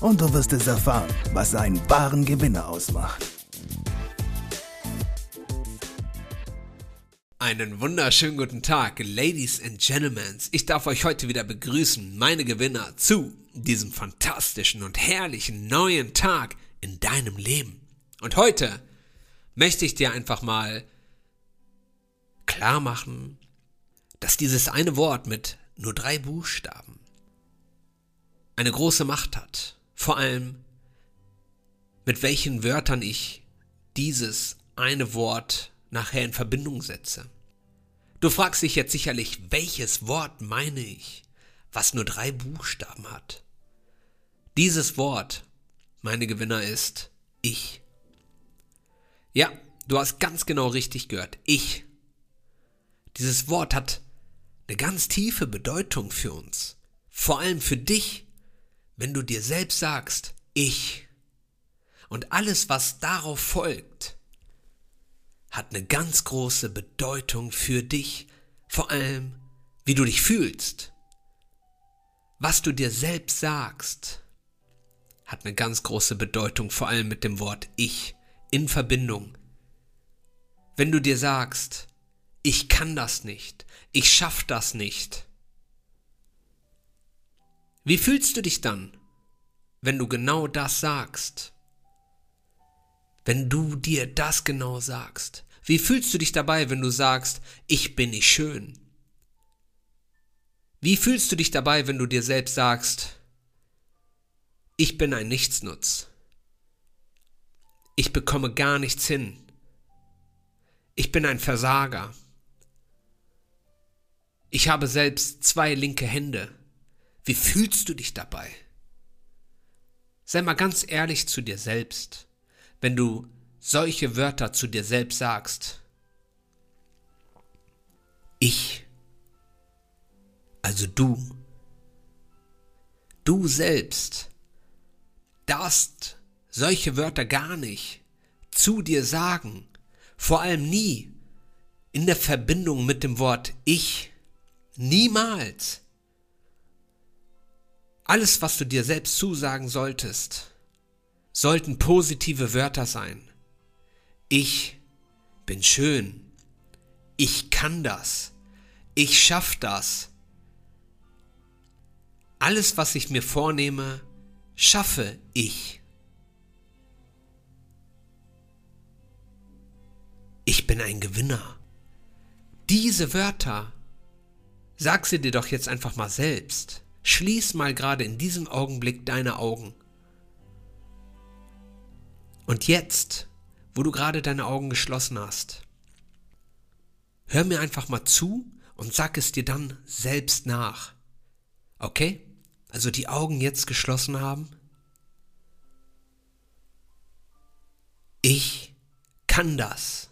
und du wirst es erfahren, was einen wahren Gewinner ausmacht. Einen wunderschönen guten Tag, Ladies and Gentlemen. Ich darf euch heute wieder begrüßen, meine Gewinner, zu diesem fantastischen und herrlichen neuen Tag in deinem Leben. Und heute möchte ich dir einfach mal klar machen, dass dieses eine Wort mit nur drei Buchstaben eine große Macht hat. Vor allem, mit welchen Wörtern ich dieses eine Wort nachher in Verbindung setze. Du fragst dich jetzt sicherlich, welches Wort meine ich, was nur drei Buchstaben hat. Dieses Wort, meine Gewinner, ist ich. Ja, du hast ganz genau richtig gehört. Ich. Dieses Wort hat eine ganz tiefe Bedeutung für uns. Vor allem für dich wenn du dir selbst sagst, ich und alles, was darauf folgt, hat eine ganz große Bedeutung für dich, vor allem, wie du dich fühlst. Was du dir selbst sagst, hat eine ganz große Bedeutung, vor allem mit dem Wort ich in Verbindung. Wenn du dir sagst, ich kann das nicht, ich schaff das nicht, wie fühlst du dich dann, wenn du genau das sagst? Wenn du dir das genau sagst? Wie fühlst du dich dabei, wenn du sagst, ich bin nicht schön? Wie fühlst du dich dabei, wenn du dir selbst sagst, ich bin ein Nichtsnutz? Ich bekomme gar nichts hin. Ich bin ein Versager. Ich habe selbst zwei linke Hände. Wie fühlst du dich dabei? Sei mal ganz ehrlich zu dir selbst, wenn du solche Wörter zu dir selbst sagst. Ich, also du, du selbst, darfst solche Wörter gar nicht zu dir sagen, vor allem nie in der Verbindung mit dem Wort ich, niemals. Alles, was du dir selbst zusagen solltest, sollten positive Wörter sein. Ich bin schön. Ich kann das. Ich schaff das. Alles, was ich mir vornehme, schaffe ich. Ich bin ein Gewinner. Diese Wörter, sag sie dir doch jetzt einfach mal selbst. Schließ mal gerade in diesem Augenblick deine Augen. Und jetzt, wo du gerade deine Augen geschlossen hast, hör mir einfach mal zu und sag es dir dann selbst nach. Okay? Also die Augen jetzt geschlossen haben. Ich kann das.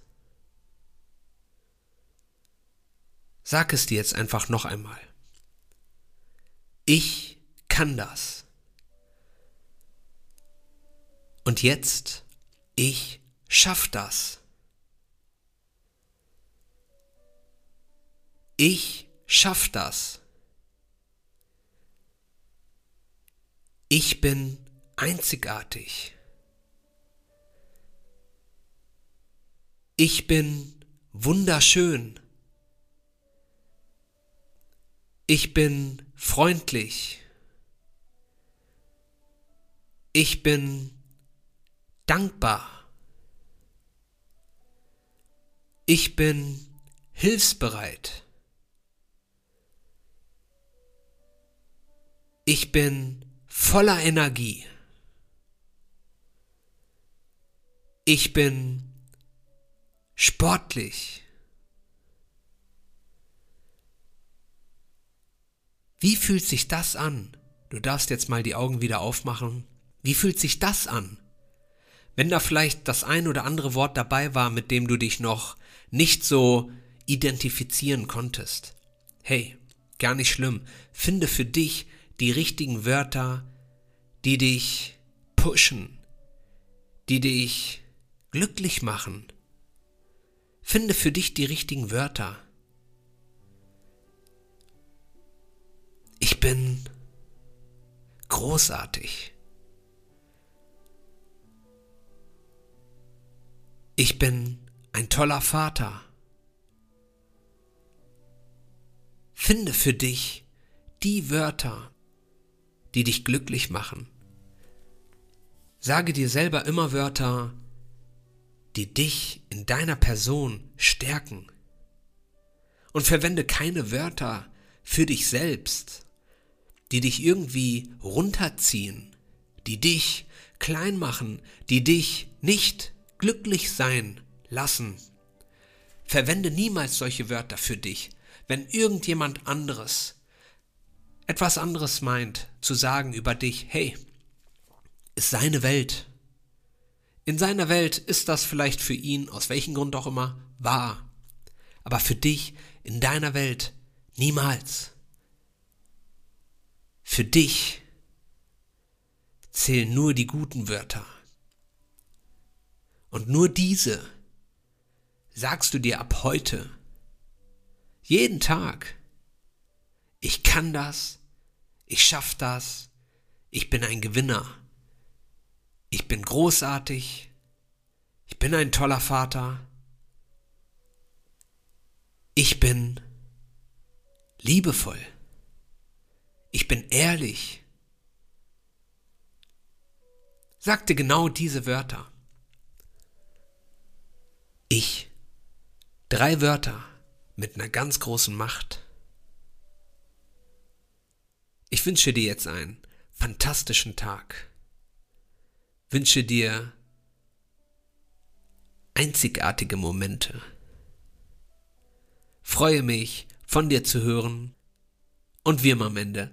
Sag es dir jetzt einfach noch einmal. Ich kann das. Und jetzt, ich schaff das. Ich schaff das. Ich bin einzigartig. Ich bin wunderschön. Ich bin freundlich. Ich bin dankbar. Ich bin hilfsbereit. Ich bin voller Energie. Ich bin sportlich. Wie fühlt sich das an? Du darfst jetzt mal die Augen wieder aufmachen. Wie fühlt sich das an? Wenn da vielleicht das ein oder andere Wort dabei war, mit dem du dich noch nicht so identifizieren konntest. Hey, gar nicht schlimm. Finde für dich die richtigen Wörter, die dich pushen, die dich glücklich machen. Finde für dich die richtigen Wörter. Bin großartig. Ich bin ein toller Vater. Finde für dich die Wörter, die dich glücklich machen. Sage dir selber immer Wörter, die dich in deiner Person stärken. Und verwende keine Wörter für dich selbst, die dich irgendwie runterziehen, die dich klein machen, die dich nicht glücklich sein lassen. Verwende niemals solche Wörter für dich, wenn irgendjemand anderes etwas anderes meint zu sagen über dich, hey, ist seine Welt. In seiner Welt ist das vielleicht für ihn, aus welchem Grund auch immer, wahr. Aber für dich, in deiner Welt, niemals. Für dich zählen nur die guten Wörter. Und nur diese sagst du dir ab heute, jeden Tag, ich kann das, ich schaff das, ich bin ein Gewinner, ich bin großartig, ich bin ein toller Vater, ich bin liebevoll, ich bin ehrlich. Sagte genau diese Wörter. Ich. Drei Wörter mit einer ganz großen Macht. Ich wünsche dir jetzt einen fantastischen Tag. Wünsche dir einzigartige Momente. Freue mich, von dir zu hören. Und immer am Ende,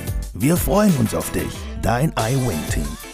Wir freuen uns auf dich, dein iWin-Team.